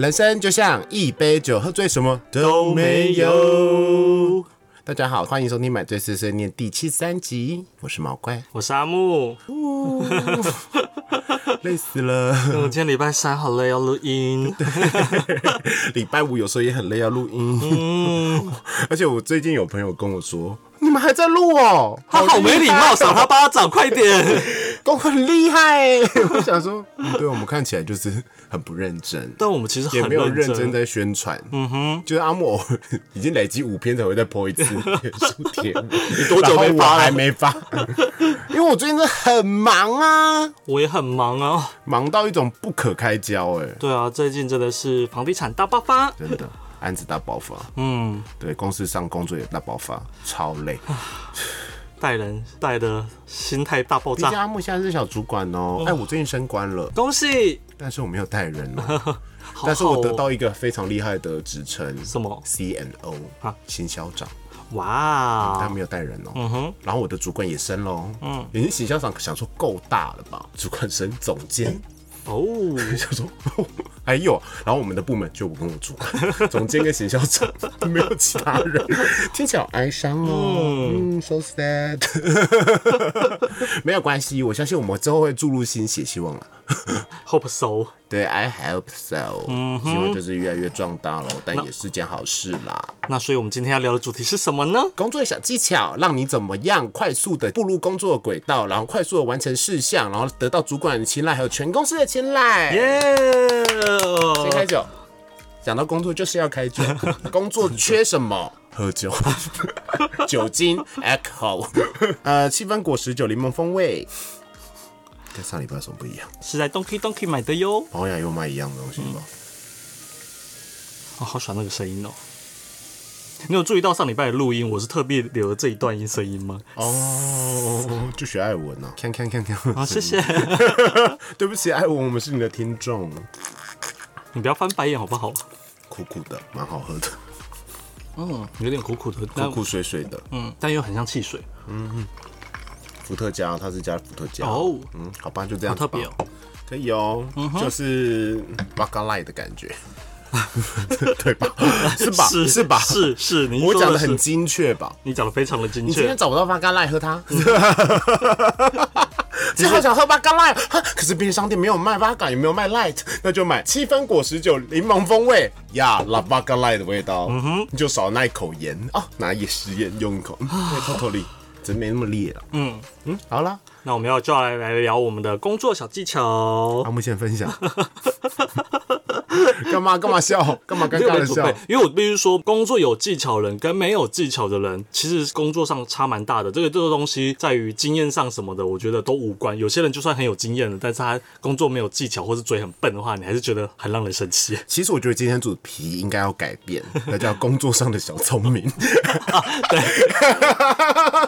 人生就像一杯酒，喝醉什么都没有。大家好，欢迎收听《买醉碎碎念》第七十三集，我是毛怪，我是阿木。累死了。我今天礼拜三好累，要录音。礼拜五有时候也很累，要录音。嗯，而且我最近有朋友跟我说。你们还在录哦？他好没礼貌，赏他巴掌，快点！我很厉害，我想说，对我们看起来就是很不认真，但我们其实也没有认真在宣传。嗯哼，就是阿莫已经累积五篇才会再播一次 书帖，你多久没发？还没发，因为我最近真的很忙啊，我也很忙啊，忙到一种不可开交哎。对啊，最近真的是房地产大爆发，真的。案子大爆发，嗯，对，公司上工作也大爆发，超累，带人带的心态大爆炸。阿木现在是小主管哦，哎，我最近升官了，恭喜！但是我没有带人哦，但是我得到一个非常厉害的职称，什么？CNO 啊，行销长。哇，但没有带人哦，嗯哼，然后我的主管也升喽，嗯，已经行销长想说够大了吧？主管升总监。哦，想说 还有，然后我们的部门就我跟我主管、总监跟行销长，没有其他人，听起来好哀伤哦。嗯，so sad。没有关系，我相信我们之后会注入新血，希望了。Hope so。对，I hope so。嗯，希望就是越来越壮大了，但也是件好事啦。那所以我们今天要聊的主题是什么呢？工作的小技巧，让你怎么样快速的步入工作轨道，然后快速的完成事项，然后得到主管的青睐，还有全公司的青睐。耶！先开酒，讲到工作就是要开酒。工作缺什么？喝酒，酒精，alcohol。呃，七分果实酒，柠檬风味。跟上礼拜有什么不一样？是在 Donkey Donkey 买的哟。保养又卖一样的东西吗？哦，好喜欢那个声音哦！你有注意到上礼拜的录音，我是特别留了这一段音声音吗？哦，就学艾文啊！看看看看，好，谢谢。对不起，艾文，我们是你的听众。你不要翻白眼好不好？苦苦的，蛮好喝的。嗯，有点苦苦的，苦苦水水的。嗯，但又很像汽水。嗯。伏特加，它是加伏特加哦，嗯，好吧，就这样特别哦，可以哦，就是巴嘎 g 的感觉，对吧？是。吧？是吧？是是，我讲的很精确吧？你讲的非常的精确。你今天找不到巴嘎 g 喝它，只好想喝 v 嘎 g 可是便利商店没有卖 v 嘎，也没有卖 light，那就买七分果十九柠檬风味。呀，拉 v 嘎 g 的味道，嗯哼，就少那一口盐。啊，拿一食盐用一口，嗯，偷偷力。真没那么烈了。嗯嗯，好了，那我们要就要来来聊我们的工作小技巧。阿木先分享。干嘛干嘛笑？干嘛尴尬的笑？因为我必须说，工作有技巧人跟没有技巧的人，其实工作上差蛮大的。这个这个东西在于经验上什么的，我觉得都无关。有些人就算很有经验的，但是他工作没有技巧或是嘴很笨的话，你还是觉得很让人生气。其实我觉得今天主题应该要改变，那叫工作上的小聪明。对，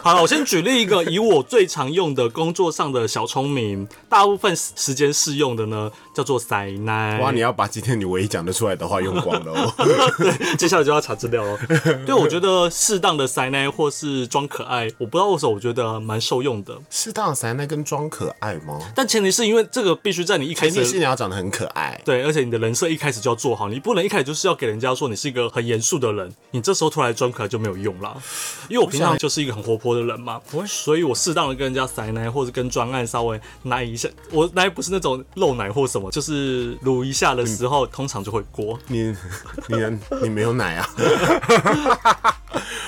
好了，我先举例一个，以我最常用的工工作上的小聪明，大部分时间适用的呢，叫做塞奶。哇，你要把今天你唯一讲得出来的话用光了哦。对，接下来就要查资料了。对，我觉得适当的塞奶或是装可爱，我不知道为什么我觉得蛮受用的。适当的塞奶跟装可爱吗？但前提是因为这个必须在你一开始，是你要长得很可爱。对，而且你的人设一开始就要做好，你不能一开始就是要给人家说你是一个很严肃的人，你这时候突然装可爱就没有用了。因为我平常就是一个很活泼的人嘛，所以我适当的跟人家塞奶或者跟专案稍微奶一下，我奶不是那种露奶或什么，就是卤一下的时候，通常就会锅。你你你没有奶啊？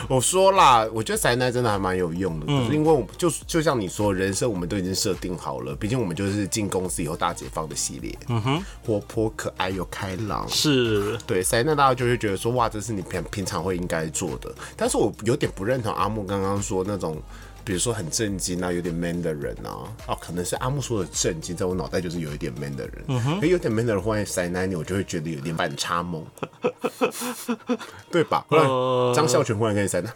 我说啦，我觉得塞奶真的还蛮有用的，因为我就就像你说，人生我们都已经设定好了，毕竟我们就是进公司以后大解放的系列，嗯哼，活泼可爱又开朗，是对塞奶，大家就会觉得说，哇，这是你平平常会应该做的。但是我有点不认同阿木刚刚说那种。比如说很震惊啊，有点 man 的人啊，哦，可能是阿木说的震惊，在我脑袋就是有一点 man 的人，嗯哼，有点 man 的人忽然塞奶你，我就会觉得有点反 差萌，对吧？忽然张孝全忽然跟你塞奶，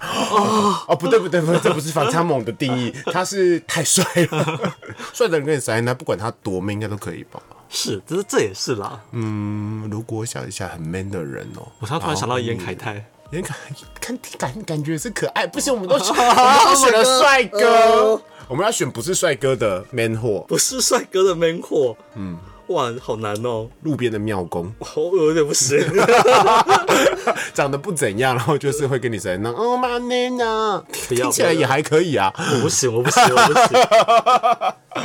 哦，不对不对不对，这不是反差萌的定义，他是太帅了，帅的人跟你塞奶，不管他多 man 应该都可以吧？是，这是这也是啦。嗯，如果我想一下很 man 的人哦，我突然想到严凯泰。眼看看感感觉是可爱，不行，我们都 选，我们都选了帅哥，我们要选不是帅哥的 man 货，不是帅哥的 man 货。嗯，哇，好难哦，路边的庙工，我有点不行。长得不怎样，然后就是会跟你说那哦妈呢呢，不要听起来也还可以啊。我不行，我不行，我不行。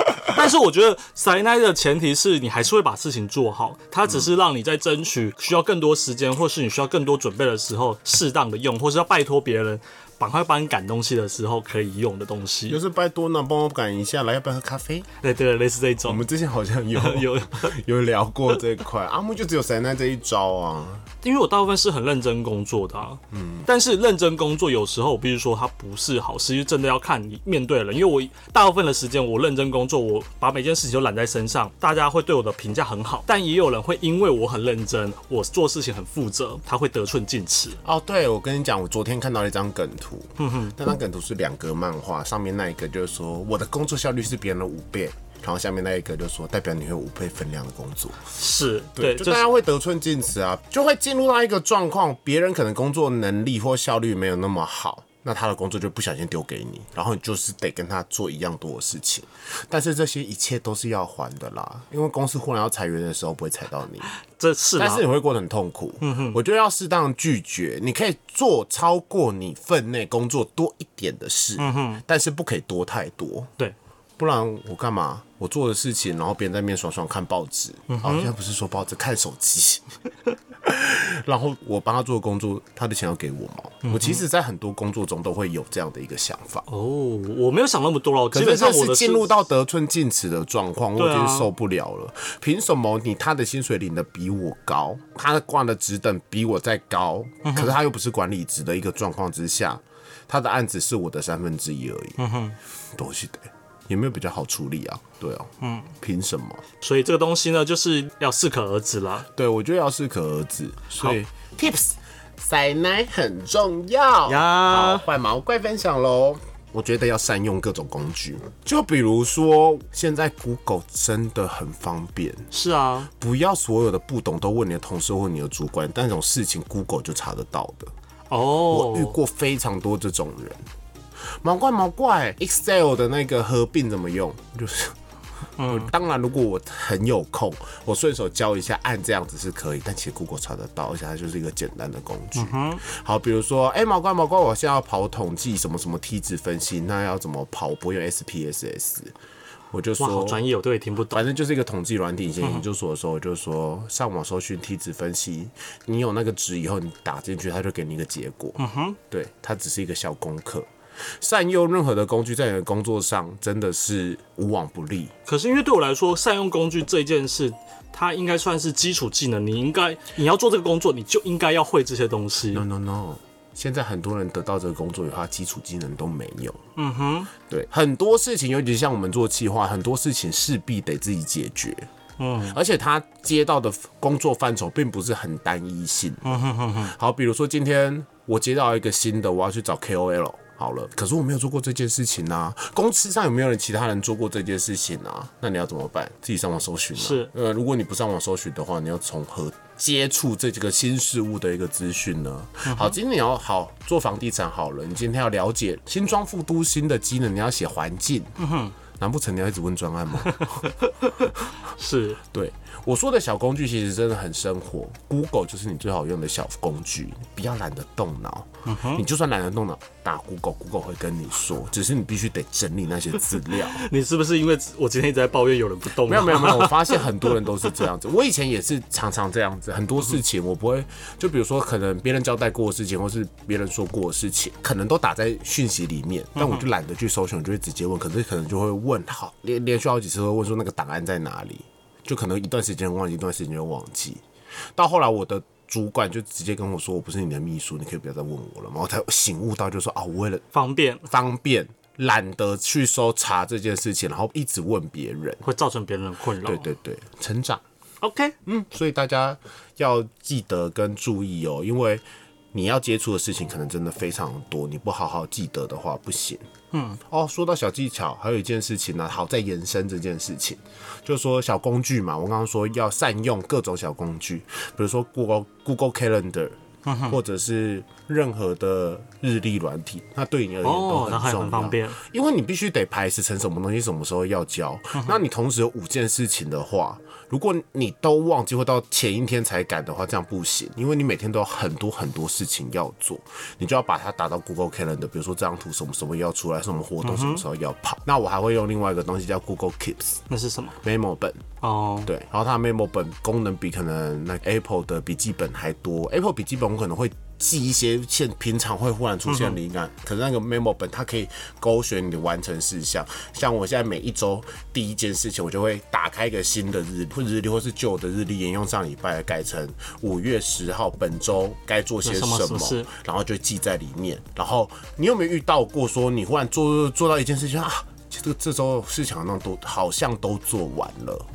但是我觉得塞奶的前提是你还是会把事情做好，它只是让你在争取需要更多时间，或是你需要更多准备的时候，适当的用，或是要拜托别人。赶快帮你赶东西的时候可以用的东西。就是拜托呢，帮我赶一下，来要不要喝咖啡？对对，类似这种。我们之前好像有 有 有聊过这一块，阿木就只有塞奈这一招啊。因为我大部分是很认真工作的、啊，嗯，但是认真工作有时候我必须说它不是好事，因为真的要看你面对的人。因为我大部分的时间我认真工作，我把每件事情都揽在身上，大家会对我的评价很好。但也有人会因为我很认真，我做事情很负责，他会得寸进尺。哦，对，我跟你讲，我昨天看到了一张梗图，嗯哼，那张梗图是两格漫画，上面那一个就是说我的工作效率是别人的五倍。然后下面那一个就说，代表你会五倍分量的工作，是对，就大家会得寸进尺啊，就会进入到一个状况，别人可能工作能力或效率没有那么好，那他的工作就不小心丢给你，然后你就是得跟他做一样多的事情，但是这些一切都是要还的啦，因为公司忽然要裁员的时候不会裁到你，这是，但是你会过得很痛苦。嗯哼，我觉得要适当拒绝，你可以做超过你分内工作多一点的事，嗯哼，但是不可以多太多，对。不然我干嘛？我做的事情，然后别人在面爽爽看报纸。哦，现在不是说报纸，看手机。然后我帮他做工作，他的钱要给我吗？我其实，在很多工作中都会有这样的一个想法。哦，我没有想那么多了。基本上是进入到得寸进尺的状况，我已经受不了了。凭什么你他的薪水领的比我高，他的挂的职等比我再高，可是他又不是管理职的一个状况之下，他的案子是我的三分之一而已。嗯哼，都是的。有没有比较好处理啊？对啊，嗯，凭什么？所以这个东西呢，就是要适可而止啦。对，我觉得要适可而止。所以 tips 塞奶很重要呀。好，换毛怪分享喽。我觉得要善用各种工具，就比如说现在 Google 真的很方便。是啊，不要所有的不懂都问你的同事或你的主管，但这种事情 Google 就查得到的。哦，我遇过非常多这种人。毛怪毛怪，Excel 的那个合并怎么用？就是，嗯，当然，如果我很有空，我顺手教一下，按这样子是可以。但其实 Google 查得到，而且它就是一个简单的工具。好，比如说，哎，毛怪毛怪，我现在要跑统计什么什么梯子分析，那要怎么跑？不用 SPSS，我就说好专业，我都也听不懂。反正就是一个统计软体，以前研究所的时候，我就说上网搜寻梯子分析，你有那个值以后，你打进去，它就给你一个结果。嗯哼，对，它只是一个小功课。善用任何的工具，在你的工作上真的是无往不利。可是因为对我来说，善用工具这件事，它应该算是基础技能。你应该你要做这个工作，你就应该要会这些东西。No No No，现在很多人得到这个工作以后，基础技能都没有。嗯哼，对，很多事情，尤其像我们做企划，很多事情势必得自己解决。嗯，而且他接到的工作范畴并不是很单一性。嗯哼哼哼。好，比如说今天我接到一个新的，我要去找 KOL。好了，可是我没有做过这件事情啊。公司上有没有人其他人做过这件事情啊？那你要怎么办？自己上网搜寻。是，呃，如果你不上网搜寻的话，你要从何接触这几个新事物的一个资讯呢？好，今天你要好做房地产好了，你今天要了解新庄副都新的机能，你要写环境。嗯哼，难不成你要一直问专案吗？是，对。我说的小工具其实真的很生活，Google 就是你最好用的小工具，不要懒得动脑。你就算懒得动脑，打 Google，Google 会跟你说，只是你必须得整理那些资料。你是不是因为我今天一直在抱怨有人不动？没有没有没有，我发现很多人都是这样子。我以前也是常常这样子，很多事情我不会，就比如说可能别人交代过的事情，或是别人说过的事情，可能都打在讯息里面，但我就懒得去搜寻，就会直接问。可是可能就会问，好连连续好几次会问说那个档案在哪里。就可能一段时间忘记，一段时间就忘记。到后来，我的主管就直接跟我说：“我不是你的秘书，你可以不要再问我了嘛。”我才醒悟到，就说：“啊，我为了方便，方便，懒得去搜查这件事情，然后一直问别人，会造成别人的困扰。”对对对，成长。OK，嗯，所以大家要记得跟注意哦，因为你要接触的事情可能真的非常多，你不好好记得的话不行。嗯，哦，说到小技巧，还有一件事情呢，好在延伸这件事情，就说小工具嘛。我刚刚说要善用各种小工具，比如说 Google Google Calendar，或者是任何的日历软体，那对你而言都很重要。很方便。因为你必须得排时成什么东西什么时候要交，那你同时有五件事情的话，如果你都忘记或到前一天才赶的话，这样不行，因为你每天都有很多很多事情要做，你就要把它打到 Google Calendar，比如说这张图什么什么要出来，什么活动什么时候要跑。那我还会用另外一个东西叫 Google Keeps 那是什么？memo 本，哦，对，然后它的 memo 本功能比可能那 Apple 的笔记本还多。Apple 笔记本我可能会记一些现平常会忽然出现的灵感，可是那个 memo 本它可以勾选你的完成事项。像我现在每一周第一件事情，我就会打开一个新的日或日历，或是旧的日历，沿用上礼拜改成五月十号本周该做些什么然后就记在里面。然后你有没有遇到过说你忽然做做到一件事情啊？这个这周事情好像都好像都做完了，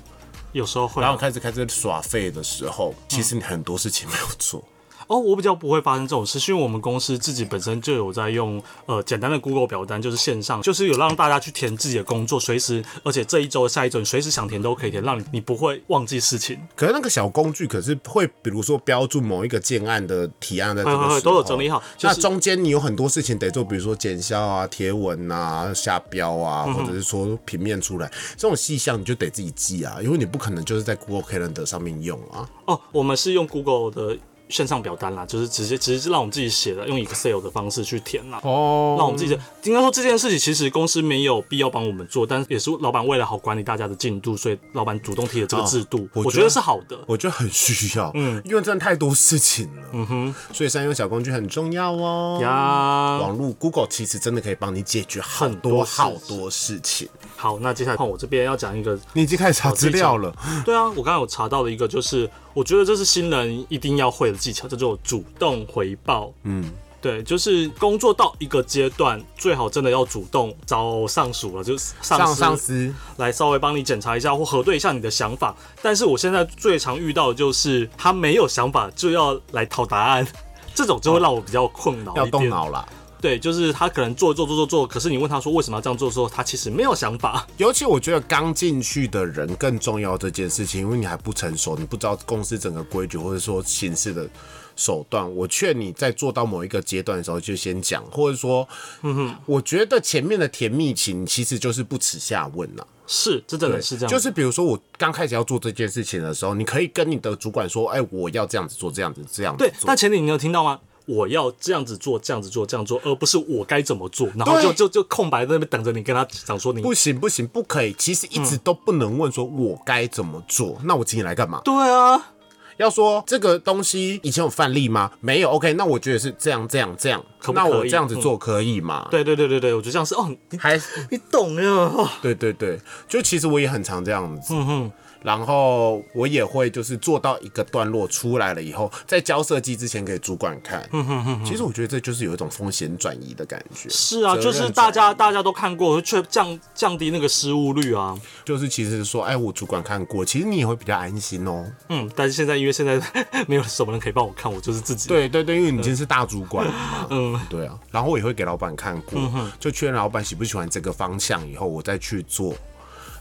有时候会啊、然后开始开始耍废的时候，其实你很多事情没有做。哦，我比较不会发生这种事，是因为我们公司自己本身就有在用呃简单的 Google 表单，就是线上，就是有让大家去填自己的工作，随时，而且这一周、下一周你随时想填都可以填，让你你不会忘记事情。可是那个小工具可是会，比如说标注某一个建案的提案在这个都有整理好就是那中间你有很多事情得做，比如说剪销啊、贴文啊、下标啊，嗯或者是说平面出来这种细项，你就得自己记啊，因为你不可能就是在 Google Calendar 上面用啊。哦，我们是用 Google 的线上表单啦，就是直接只是让我们自己写的，用 Excel 的方式去填啦。哦让我们自己的，应该说这件事情其实公司没有必要帮我们做，但也是老板为了好管理大家的进度，所以老板主动提了这个制度，我觉得我觉得是好的。我觉得很需要，嗯，因为真的太多事情了，嗯哼，所以善用小工具很重要哦。呀，网络 Google 其实真的可以帮你解决很多好多事情。好，那接下来换我这边要讲一个 你已经开始查资料了，对啊，我刚刚有查到的一个，就是我觉得这是新人一定要会的技巧，叫做主动回报。嗯，对，就是工作到一个阶段，最好真的要主动找上属了，就是上上司上司来稍微帮你检查一下或核对一下你的想法。但是我现在最常遇到的就是他没有想法就要来讨答案，这种就会让我比较困扰要。动脑啦。对，就是他可能做做做做做，可是你问他说为什么要这样做的时候，他其实没有想法。尤其我觉得刚进去的人更重要这件事情，因为你还不成熟，你不知道公司整个规矩或者说形式的手段。我劝你在做到某一个阶段的时候就先讲，或者说，嗯哼，我觉得前面的甜蜜情其实就是不耻下问呐、是，这真的是这样。就是比如说我刚开始要做这件事情的时候，你可以跟你的主管说，哎、我要这样子做，这样子，这样子对，做但。前提你有听到吗？我要这样子做，这样子做，这样做，而不是我该怎么做，然后就就就空白在那边等着你跟他讲说你不行不行，不可以！其实一直都不能问说我该怎么做，那我请你来干嘛？对啊，要说这个东西以前有范例吗？没有。OK，那我觉得是这样这样这样，可可那我这样子做可以吗？对对对对对，我觉得这样是哦，你还你懂呀，哦对对对，就其实我也很常这样子。嗯哼，然后我也会就是做到一个段落出来了以后，在交设计之前给主管看。嗯哼哼其实我觉得这就是有一种风险转移的感觉。是啊，就是大家大家都看过，却降降低那个失误率啊。就是其实说，哎，我主管看过，其实你也会比较安心哦。嗯，但是现在因为现在 没有什么人可以帮我看，我就是自己。，对对对，因为你已经是大主管了嘛。嗯，对啊，然后我也会给老板看过，就确认老板喜不喜欢这个方向以后，我再去做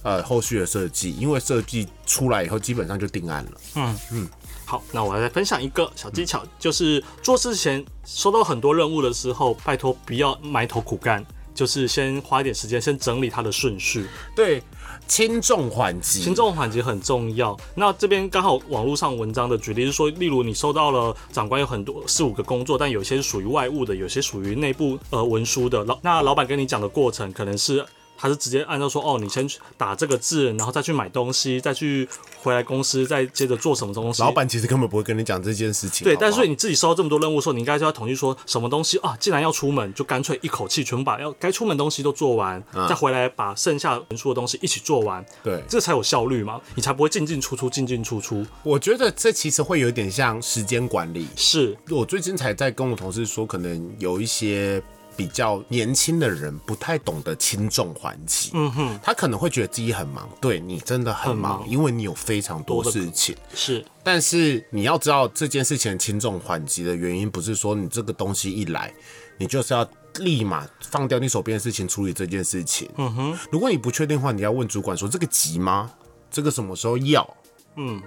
呃后续的设计，因为设计出来以后基本上就定案了。嗯嗯好，那我来分享一个小技巧，就是做事前收到很多任务的时候，拜托不要埋头苦干，就是先花一点时间，先整理它的顺序。对，轻重缓急，轻重缓急很重要。那这边刚好网络上文章的举例是说，例如你收到了长官有很多四五个工作，但有些是属于外务的，有些属于内部呃文书的。老那老板跟你讲的过程可能是。他是直接按照说，哦，你先去打这个字，然后再去买东西，再去回来公司，再接着做什么东西。老板其实根本不会跟你讲这件事情。对，好不好但是你自己收到这么多任务的时候，你应该就要统计说什么东西啊，既然要出门，就干脆一口气全部把要该出门的东西都做完，再回来把剩下文书的东西一起做完，对，这才有效率嘛，你才不会进进出出，进进出出。我觉得这其实会有点像时间管理。是，我最近才在跟我同事说，可能有一些比较年轻的人不太懂得轻重缓急。嗯哼，他可能会觉得自己很忙，对你真的很忙，很忙因为你有非常多事情。是，但是你要知道这件事情的轻重缓急的原因，不是说你这个东西一来，你就是要立马放掉你手边的事情处理这件事情。嗯哼，如果你不确定的话，你要问主管说这个急吗？这个什么时候要？嗯，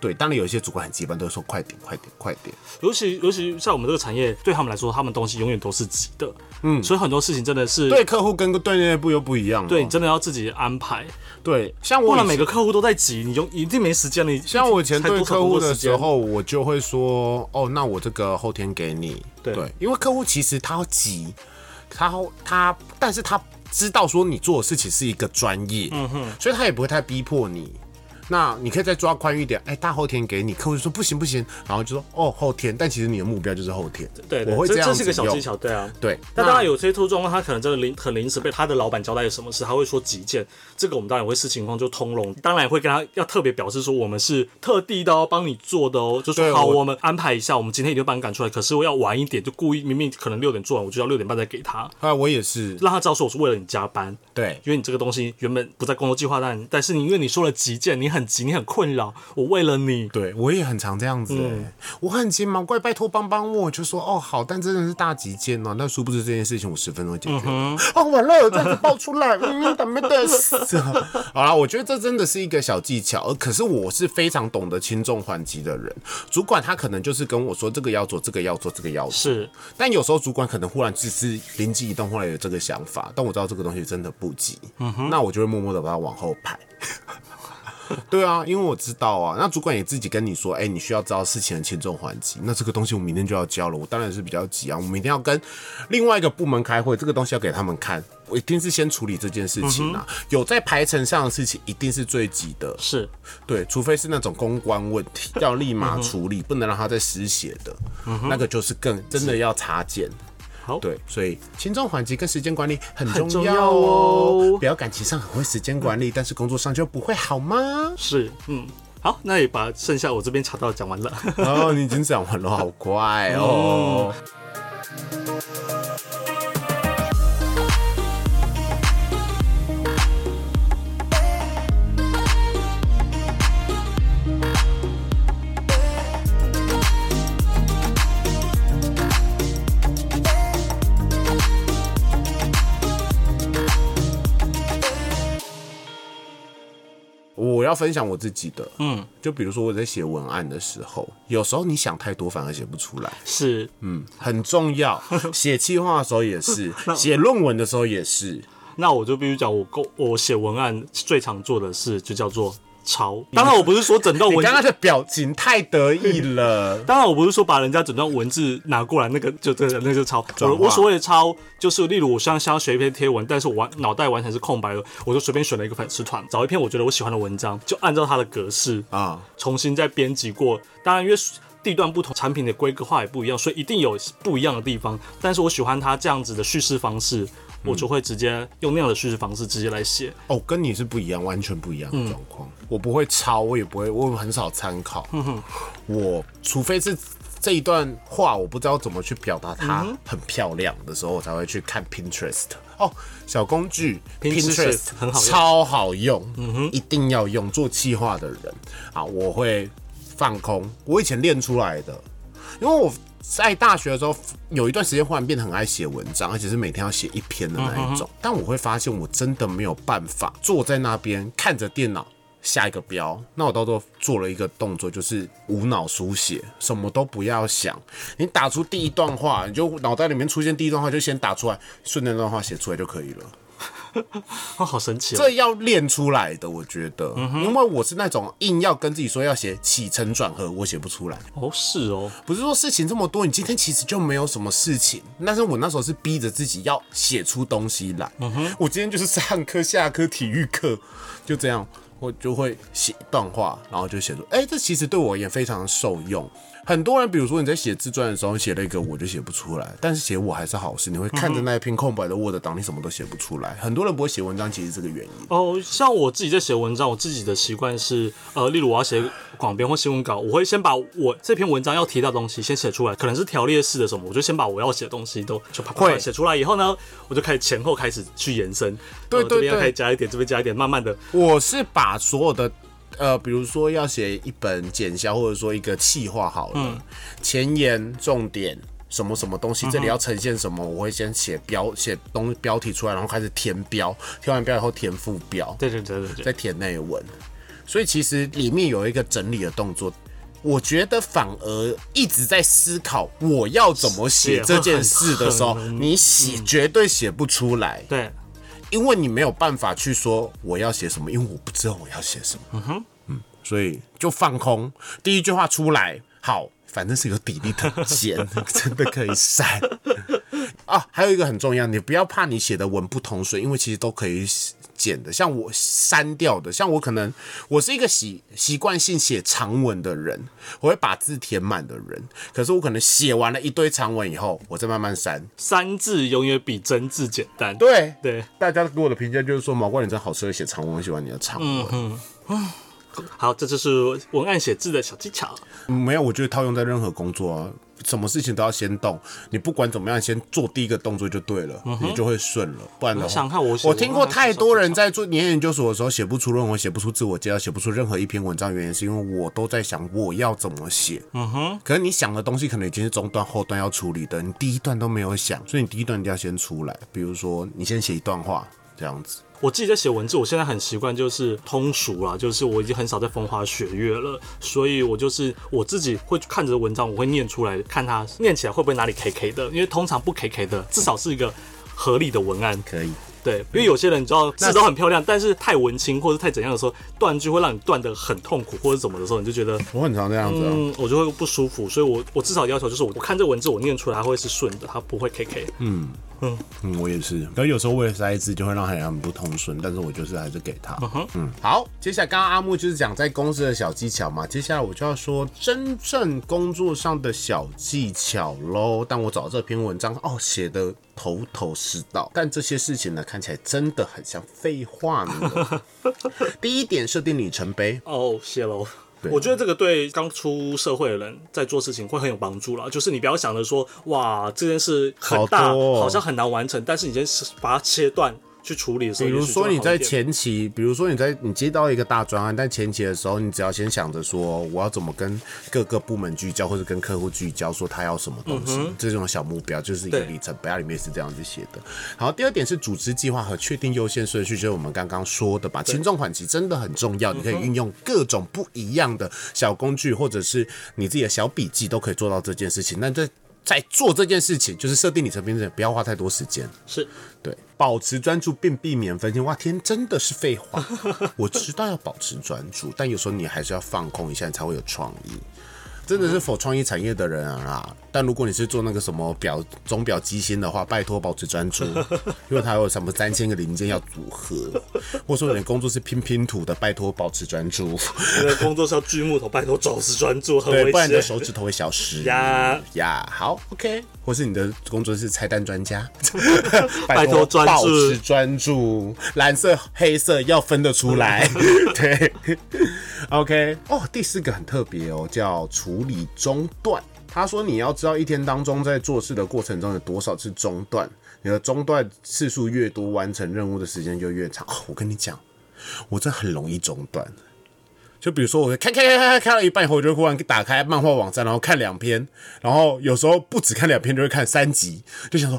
对，当然有一些主管很急，般都会说快点，快点，快点。尤其尤其在我们这个产业，对他们来说，他们东西永远都是急的，嗯，所以很多事情真的是对客户跟对内部又不一样哦。对你真的要自己安排，对，像我不然每个客户都在急，你就一定没时间了。你像我以前对客户的时候，我就会说，哦，那我这个后天给你。对因为客户其实他急，他他，但是他知道说你做的事情是一个专业，嗯哼，所以他也不会太逼迫你。那你可以再抓宽一点，哎、大后天给你，客户就说不行不行，然后就说哦后天，但其实你的目标就是后天，对对，我会这样这是个小技，巧，对啊。对。那当然有些特殊状况，他可能真的临很临时被他的老板交代了什么事，他会说急件，这个我们当然会视情况就通融，当然会跟他要特别表示说我们是特地的哦，帮你做的哦，就说好，我我们安排一下，我们今天一定会帮你赶出来，可是我要晚一点，就故意明明可能六点做完，我就要六点半再给他，啊，我也是，让他知道说我是为了你加班，对，因为你这个东西原本不在工作计划但，但是你因为你说了急件，你很急，你很困扰，我为了你，对我也很常这样子、欸，嗯我很急忙，怪拜托帮帮我，就说哦好，但真的是大急件哦，那殊不知这件事情我十分钟解决嗯，哦完了，这样子爆出来，嗯，怎么的？死？好啦，我觉得这真的是一个小技巧，而可是我是非常懂得轻重缓急的人，主管他可能就是跟我说这个要做，这个要做，这个要做，是。但有时候主管可能忽然只是灵机一动，忽然有这个想法，但我知道这个东西真的不急，那我就会默默的把它往后排。对啊，因为我知道啊，那主管也自己跟你说，哎、你需要知道事情的轻重缓急。那这个东西我明天就要交了，我当然是比较急啊，我明天要跟另外一个部门开会，这个东西要给他们看，我一定是先处理这件事情啊。有在排程上的事情，一定是最急的，是，对，除非是那种公关问题，要立马处理，不能让他再失血的，那个就是更真的要插件。好对，所以轻重缓急跟时间管理很重重要要哦。哦不要感情上很会时间管理，但是工作上就不会好吗？是，嗯，好，那也把剩下我这边查到的讲完了。哦，你已经讲完了，好快哦。我要分享我自己的，嗯，就比如说我在写文案的时候，有时候你想太多反而写不出来，是，嗯，很重要。写计划的时候也是，写论文的时候也是。那我就必须讲，我够我写文案最常做的事就叫做抄。当然，我不是说整段文刚刚的表情太得意了当然，我不是说把人家整段文字拿过来，那个就这个那个就抄。我我所谓的抄，就是例如我想想要学一篇贴文，但是我完脑袋完全是空白的，我就随便选了一个粉丝团，找一篇我觉得我喜欢的文章，就按照它的格式啊！重新再编辑过。当然，因为地段不同，产品的规格化也不一样，所以一定有不一样的地方。但是我喜欢它这样子的叙事方式，我就会直接用那样的叙事方式直接来写。哦，跟你是不一样，完全不一样的状况。我不会抄，我也不会，我很少参考。我除非是这一段话我不知道怎么去表达它很漂亮的时候，我才会去看 Pinterest。哦，小工具 Pinterest 很好用超好用，嗯哼，一定要用。做企划的人啊，我会放空，我以前练出来的，因为我。在大学的时候，有一段时间忽然变得很爱写文章，而且是每天要写一篇的那一种。但我会发现，我真的没有办法坐在那边看着电脑下一个标。那我到时候做了一个动作，就是无脑书写，什么都不要想。你打出第一段话，你就脑袋里面出现第一段话，就先打出来，顺着那段话写出来就可以了。哦，好神奇哦！这要练出来的，我觉得，因为我是那种硬要跟自己说要写起承转合，我写不出来。哦，是哦，不是说事情这么多，你今天其实就没有什么事情。但是我那时候是逼着自己要写出东西来。我今天就是上课、下课、体育课，就这样，我就会写一段话，然后就写出，哎、这其实对我也非常受用。很多人，比如说你在写自传的时候写了一个我就写不出来，但是写我还是好事。你会看着那一片空白的 Word 档，你什么都写不出来。很多人不会写文章，其实是这个原因。哦，像我自己在写文章，我自己的习惯是，呃，例如我要写广编或新闻稿，我会先把我这篇文章要提到的东西先写出来，可能是条列式的什么，我就先把我要写的东西都就啪啪啪写出来以后呢，我就开始前后开始去延伸，对这边要开始加一点，这边加一点，慢慢的，我是把所有的呃，比如说要写一本简销，或者说一个企划好了，前言、重点。什么什么东西，这里要呈现什么，我会先写标写东标题出来，然后开始填标，填完标以后填副标，对对对对对，再填内文。所以其实里面有一个整理的动作，我觉得反而一直在思考我要怎么写写这件事的时候，你写绝对写不出来，对，因为你没有办法去说我要写什么，因为我不知道我要写什么。嗯哼，嗯，所以就放空，第一句话出来，好，反正是有底力的剪，真的可以删。啊，还有一个很重要，你不要怕你写的文不通水，因为其实都可以剪的。像我删掉的，像我可能我是一个习习惯性写长文的人，我会把字填满的人。可是我可能写完了一堆长文以后，我再慢慢删。删字永远比真字简单。对，对，大家给我的评价就是说，毛怪你真好适合写长文，我喜欢你的长文。嗯好，这就是文案写字的小技巧。没有，我觉得套用在任何工作啊，什么事情都要先动。你不管怎么样，先做第一个动作就对了，你就会顺了。不然的话，我想看我我听过太多人在做研研究所的时候写不出论文，写不出自我介绍，写不出任何一篇文章，原因是因为我都在想我要怎么写。嗯哼。可是你想的东西可能已经是中段、后段要处理的，你第一段都没有想，所以你第一段一定要先出来。比如说，你先写一段话这样子。我自己在写文字，我现在很习惯就是通俗啦，就是我已经很少在风花雪月了，所以我就是我自己会看着文章，我会念出来，看它念起来会不会哪里 K K 的，因为通常不 K K 的，至少是一个合理的文案。可以。对，因为有些人你知道字都很漂亮，但是太文青或者太怎样的时候，断句会让你断的很痛苦，或者怎么的时候，你就觉得我很常这样子、啊。嗯，我就会不舒服，所以我我至少要求就是我我看这文字我念出来它会是顺的，它不会 K K。嗯，我也是。可是有时候为了塞字，就会让海洋很不通顺，但是我就是还是给他。嗯好，接下来刚刚阿木就是讲在公司的小技巧嘛，接下来我就要说真正工作上的小技巧喽。但我找这篇文章哦，写的头头是道，但这些事情呢，看起来真的很像废话呢。第一点，设定里程碑。哦，谢喽。我觉得这个对刚出社会的人在做事情会很有帮助了。就是你不要想着说，哇，这件事很大，好哦好像很难完成，但是你先把它切断去处理的时候，比如说你在前期，比如说你在你接到一个大专案，但前期的时候，你只要先想着说我要怎么跟各个部门聚焦，或者跟客户聚焦，说他要什么东西，这种小目标就是一个里程碑，里面是这样子写的。好，第二点是组织计划和确定优先顺序，就是我们刚刚说的吧，轻重缓急真的很重要，你可以运用各种不一样的小工具，或者是你自己的小笔记，都可以做到这件事情。那在在做这件事情，就是设定里程碑之前，不要花太多时间。是。对，保持专注并避免分心。哇，天，真的是废话。我知道要保持专注，但有时候你还是要放空一下，你才会有创意。真的是否创意产业的人啊，但如果你是做那个什么表钟表机芯的话，拜托保持专注，因为它有什么三千个零件要组合，或者说你的工作是拼拼图的，拜托保持专注，你的工作是要锯木头，拜托走时专注，很对，危不然你的。手指头会消失。呀呀。好，OK，或是你的工作是拆弹专家，拜托专注。保持专注，蓝色、黑色要分得出来。对，OK，哦，第四个很特别哦，叫处理中断。他说你要知道一天当中在做事的过程中有多少次中断，你的中断次数越多，完成任务的时间就越长。我跟你讲，我真很容易中断。就比如说，我看看看看看看到一半以后，我就忽然打开漫画网站，然后看两篇，然后有时候不止看两篇，就会看三集，就想说，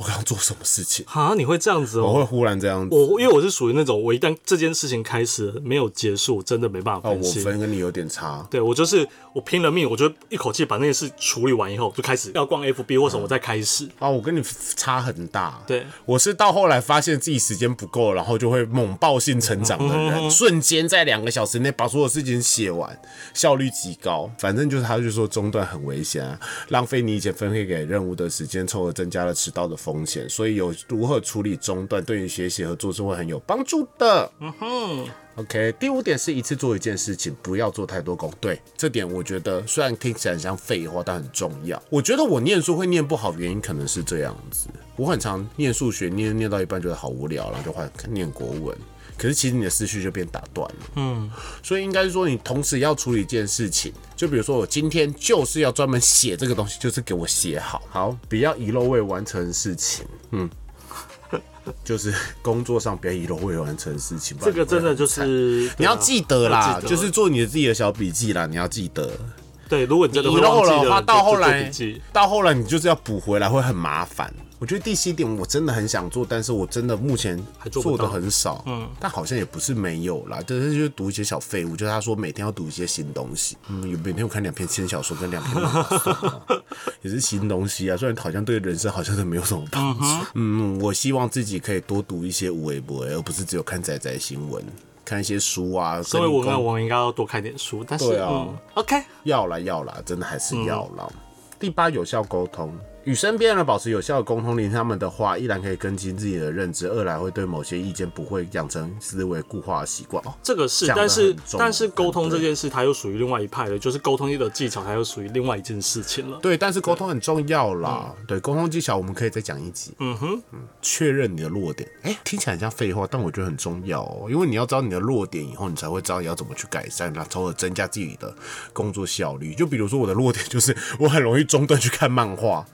我刚刚做什么事情？啊，你会这样子哦？我会忽然这样子。我因为我是属于那种，我一旦这件事情开始没有结束，真的没办法哦，我分跟你有点差。对我就是我拼了命，我就一口气把那件事处理完以后，就开始要逛 FB 或什么，我再开始。啊，我跟你差很大。对，我是到后来发现自己时间不够，然后就会猛爆性成长的人，瞬间在两个小时内把所有事情写完，效率极高。反正就是他就说中断很危险啊，浪费你以前分配给任务的时间，从而增加了迟到的风险。所以有如何处理中断，对于学习和做事会很有帮助的。嗯哼。OK，第五点是一次做一件事情，不要做太多工。对，这点我觉得虽然听起来很像废话，但很重要。我觉得我念书会念不好，原因可能是这样子。我很常念数学，念念到一半觉得好无聊，然后就换念国文。可是其实你的思绪就变打断了，嗯，所以应该是说你同时要处理一件事情，就比如说我今天就是要专门写这个东西，就是给我写好，好，不要遗漏未完成的事情，嗯，就是工作上不要遗漏未完成的事情，不这个真的就是你要记得啦，就是做你的自己的小笔记啦，你要记得。对。如果你真的遗漏了的话，到后来到后来你就是要补回来，会很麻烦。我觉得第七点我真的很想做，但是我真的目前做的很少，嗯，但好像也不是没有啦，就是就是读一些小废物，就是他说每天要读一些新东西，嗯，有每天我看两篇轻小说跟两篇 也是新东西啊，虽然好像对人生好像都没有什么帮助，嗯，我希望自己可以多读一些无微博，而不是只有看仔仔新闻，看一些书啊，身为跟公文案，我们应该要多看点书。但是，对啊。嗯，OK，要啦要啦，真的还是要啦。第八，有效沟通。与身边人保持有效的沟通，聆听他们的话，一来可以更新自己的认知，二来会对某些意见不会养成思维固化的习惯。哦，这个是，但是但是沟通对这件事，它又属于另外一派的，就是沟通的技巧，它又属于另外一件事情了。对，但是沟通很重要啦。对，沟通技巧我们可以再讲一集。嗯哼，确认你的弱点，哎、听起来很像废话，但我觉得很重要哦，因为你要知道你的弱点以后，你才会知道你要怎么去改善，然后从而增加自己的工作效率。就比如说我的弱点就是我很容易中断去看漫画。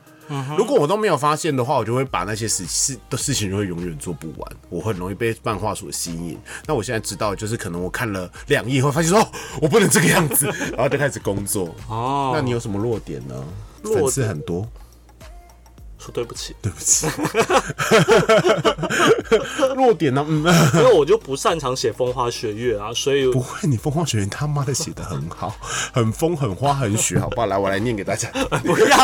如果我都没有发现的话，我就会把那些事事的事情就会永远做不完，我很容易被漫画所吸引。那我现在知道，就是可能我看了两页后，发现说、哦、我不能这个样子，然后就开始工作。哦，那你有什么弱点呢？粉丝很多，说对不起，对不起。弱点呢？嗯，因为我就不擅长写风花雪月啊，所以不会，你《风花雪月》他妈的写的很好，很风很花很雪，好不好？来，我来念给大家。不要。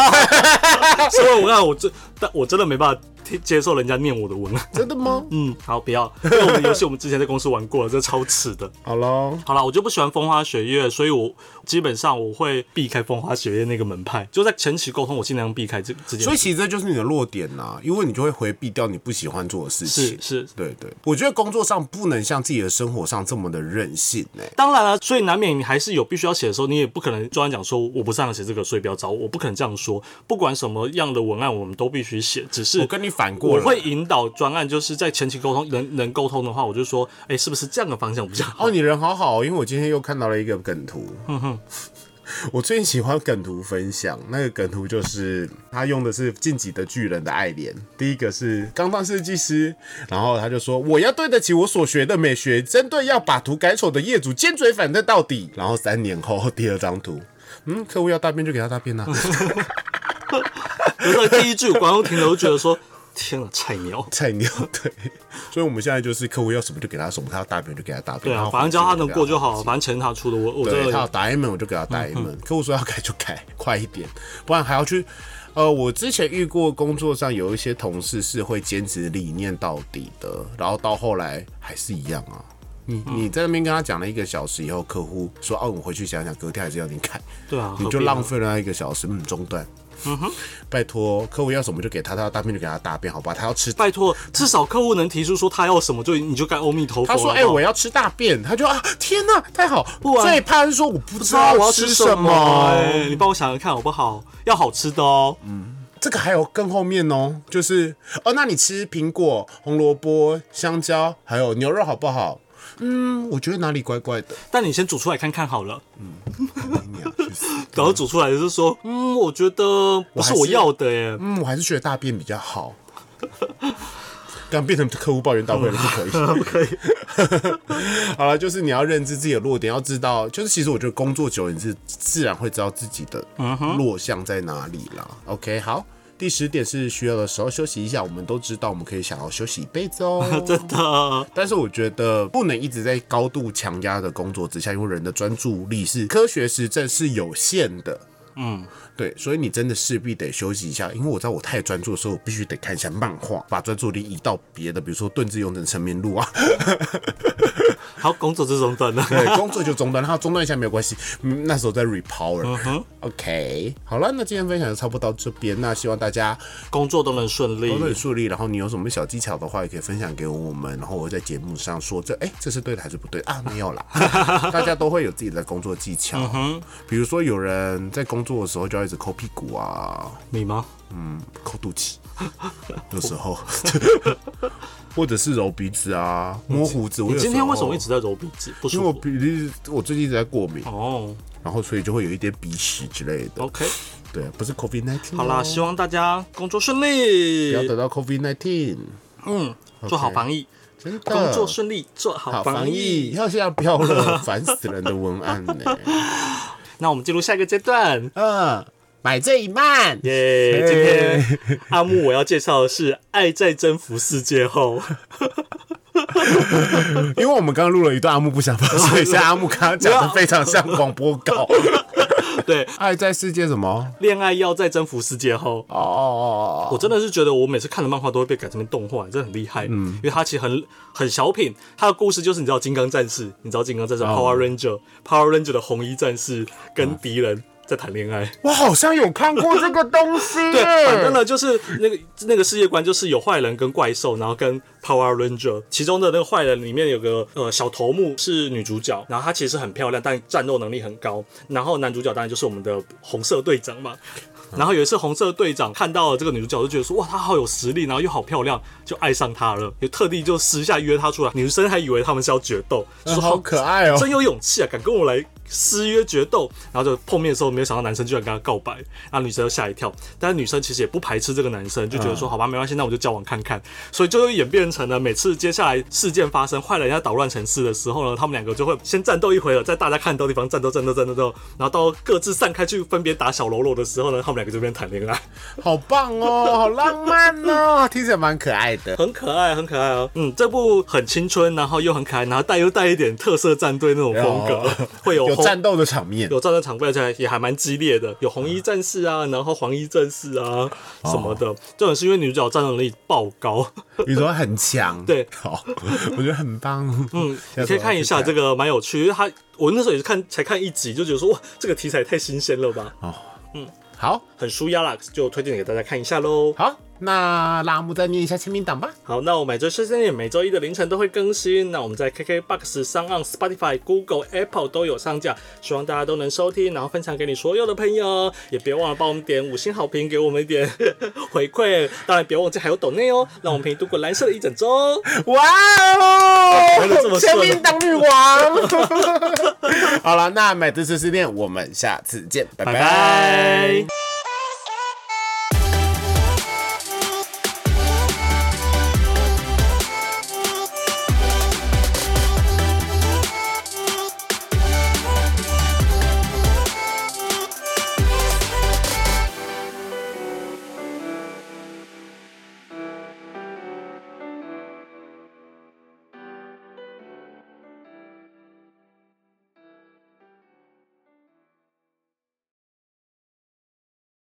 所以我看我真，但我真的没办法听接受人家念我的文案。真的吗？嗯，好，不要，因为我们游戏我们之前在公司玩过了，这超耻的。好喽，好了，我就不喜欢风花雪月，所以我基本上我会避开风花雪月那个门派，就在前期沟通，我尽量避开这这件事。所以其实这就是你的弱点呐、因为你就会回避掉你不喜欢做的事情。是是，对对，我觉得工作上不能像自己的生活上这么的任性哎、当然了，所以难免你还是有必须要写的时候，你也不可能专讲说我不擅长写这个，所以不要找我，我不可能这样说。不管什么样的文案，我们都必须写，只是我跟你反我会引导专案，就是在前期沟通能能沟通的话，我就说，哎、是不是这样的方向比较好？哦，你人好好哦，因为我今天又看到了一个梗图。我最近喜欢梗图分享，那个梗图就是他用的是《晋级的巨人》的爱莲。第一个是钢弹设计师，然后他就说我要对得起我所学的美学，针对要把图改丑的业主尖嘴反正到底。然后三年后第二张图，嗯，客户要大便就给他大便呐、有时候第一句观众听了，我就觉得说，天啊，菜鸟。菜鸟对，所以我们现在就是客户要什么就给他什么，他要大便就给他大便，对啊，反正只要他能过就好，反正钱他出的，我我真对，他有的打 M，我就给他打 M。客户说要改就改，快一点，不然还要去。呃，我之前遇过工作上有一些同事是会坚持理念到底的，然后到后来还是一样啊。你你在那边跟他讲了一个小时以后，客户说哦，我回去想想，隔天还是要你改，对啊，你就浪费了那一个小时，嗯，中断。嗯哼，拜托，客户要什么就给他，他要大便就给他大便，好吧？他要吃拜托，至少客户能提出说他要什么，就你就该阿弥陀佛。他说：“哎、我要吃大便。”他就啊，天哪，太好！不然最怕是说我不知道我要吃什么。哎，你帮我想想看好不好？要好吃的哦。嗯这个还有更后面哦，就是哦，那你吃苹果、红萝卜、香蕉，还有牛肉好不好？嗯，我觉得哪里怪怪的。但你先煮出来看看好了。你娘去死然后煮出来就是说，嗯，我觉得不是我要的耶。嗯，我还是觉得大便比较好。刚变成客户抱怨大会了，不可以，不可以。好了，就是你要认知自己的弱点，要知道，就是其实我觉得工作久了，你是自然会知道自己的弱项在哪里啦。OK，好。第十点是需要的时候休息一下，我们都知道我们可以想要休息一辈子哦，真的，但是我觉得不能一直在高度强压的工作之下，因为人的专注力是科学实证是有限的。嗯，对，所以你真的势必得休息一下，因为我知道我太专注的时候，我必须得看一下漫画，把专注力移到别的，比如说盾字用成成名录啊，好，工作就中断了。对，工作就中断，然后中断一下没有关系，嗯，那时候在 repower。OK，好了，那今天分享就差不多到这边，那希望大家工作都能顺利都。能顺利，然后你有什么小技巧的话，也可以分享给我们，然后我会在节目上说这哎、这是对的还是不对啊？没有啦，大家都会有自己的工作技巧，比如说有人在工作的时候就要抠屁股啊，你吗？嗯抠肚脐，有时候，或者是揉鼻子啊，摸胡子。我你今天为什么一直在揉鼻子？不因为我。鼻子，我最近一直在过敏，哦然后所以就会有一点鼻屎之类的。，OK，对，不是 COVID nineteen。好啦，希望大家工作顺不要利，得到 COVID nineteen，嗯，做好防疫，真的工作顺利，做好好防疫。要现在不要了，烦死人的文案呢。那我们进入下一个阶段，嗯，买这一漫。耶！今天阿木我要介绍的是《爱在征服世界后》。因为我们刚刚录了一段阿木不想发，所以现在阿木刚刚讲的非常像广播稿。对，爱在世界什么？恋爱要在征服世界后。哦，我真的是觉得我每次看的漫画都会被改成动画，真的很厉害。嗯，因为它其实很很小品，它的故事就是你知道金刚战士，你知道金刚战士 Power Ranger，Power Ranger 的红衣战士跟敌人。在谈恋爱，我好像有看过这个东西。对，反正呢，就是那个那个世界观，就是有坏人跟怪兽，然后跟 Power Ranger，其中的那个坏人里面有个呃小头目是女主角，然后她其实很漂亮，但战斗能力很高。然后男主角当然就是我们的红色队长嘛。然后有一次红色队长看到了这个女主角，就觉得说哇，她好有实力，然后又好漂亮，就爱上她了，也特地就私下约她出来。女生还以为他们是要决斗，说好可爱哦，真有勇气啊，敢跟我来。失约决斗，然后就碰面的时候，没有想到男生居然跟他告白，然后女生就吓一跳。但是女生其实也不排斥这个男生，就觉得说好吧，没关系，那我就交往看看。所以就会演变成了每次接下来事件发生，坏人要捣乱城市的时候呢，他们两个就会先战斗一回了，在大家看到地方战斗战斗战斗，然后到各自散开去分别打小喽啰的时候呢，他们两个就边谈恋爱，好棒哦，好浪漫哦，听起来蛮可爱的，很可爱，很可爱哦。嗯，这部很青春，然后又很可爱，然后带又带一点特色战队那种风格，会有。战斗的场面有战斗场面，而且也还蛮激烈的，有红衣战士啊，然后黄衣战士啊什么的。这种是因为女主角战斗力爆高，女主角很强。对，好，我觉得很棒。嗯，你可以看一下这个，蛮有趣。因为他我那时候也是看才看一集，就觉得说哇，这个题材太新鲜了吧。哦，嗯，好，很舒压啦，就推荐给大家看一下喽。好。那拉木再念一下签名档吧。好，那我每周四、三每周一的凌晨都会更新。那我们在 KK Box、上岸 Spotify、Google、Apple 都有上架，希望大家都能收听，然后分享给你所有的朋友。也别忘了帮我们点五星好评，给我们一点 回馈。当然，别忘记还有抖内哦，让我们陪你度过蓝色的一整周。哇哦！签名档女王。好了，那买支持思念，我们下次见，拜拜。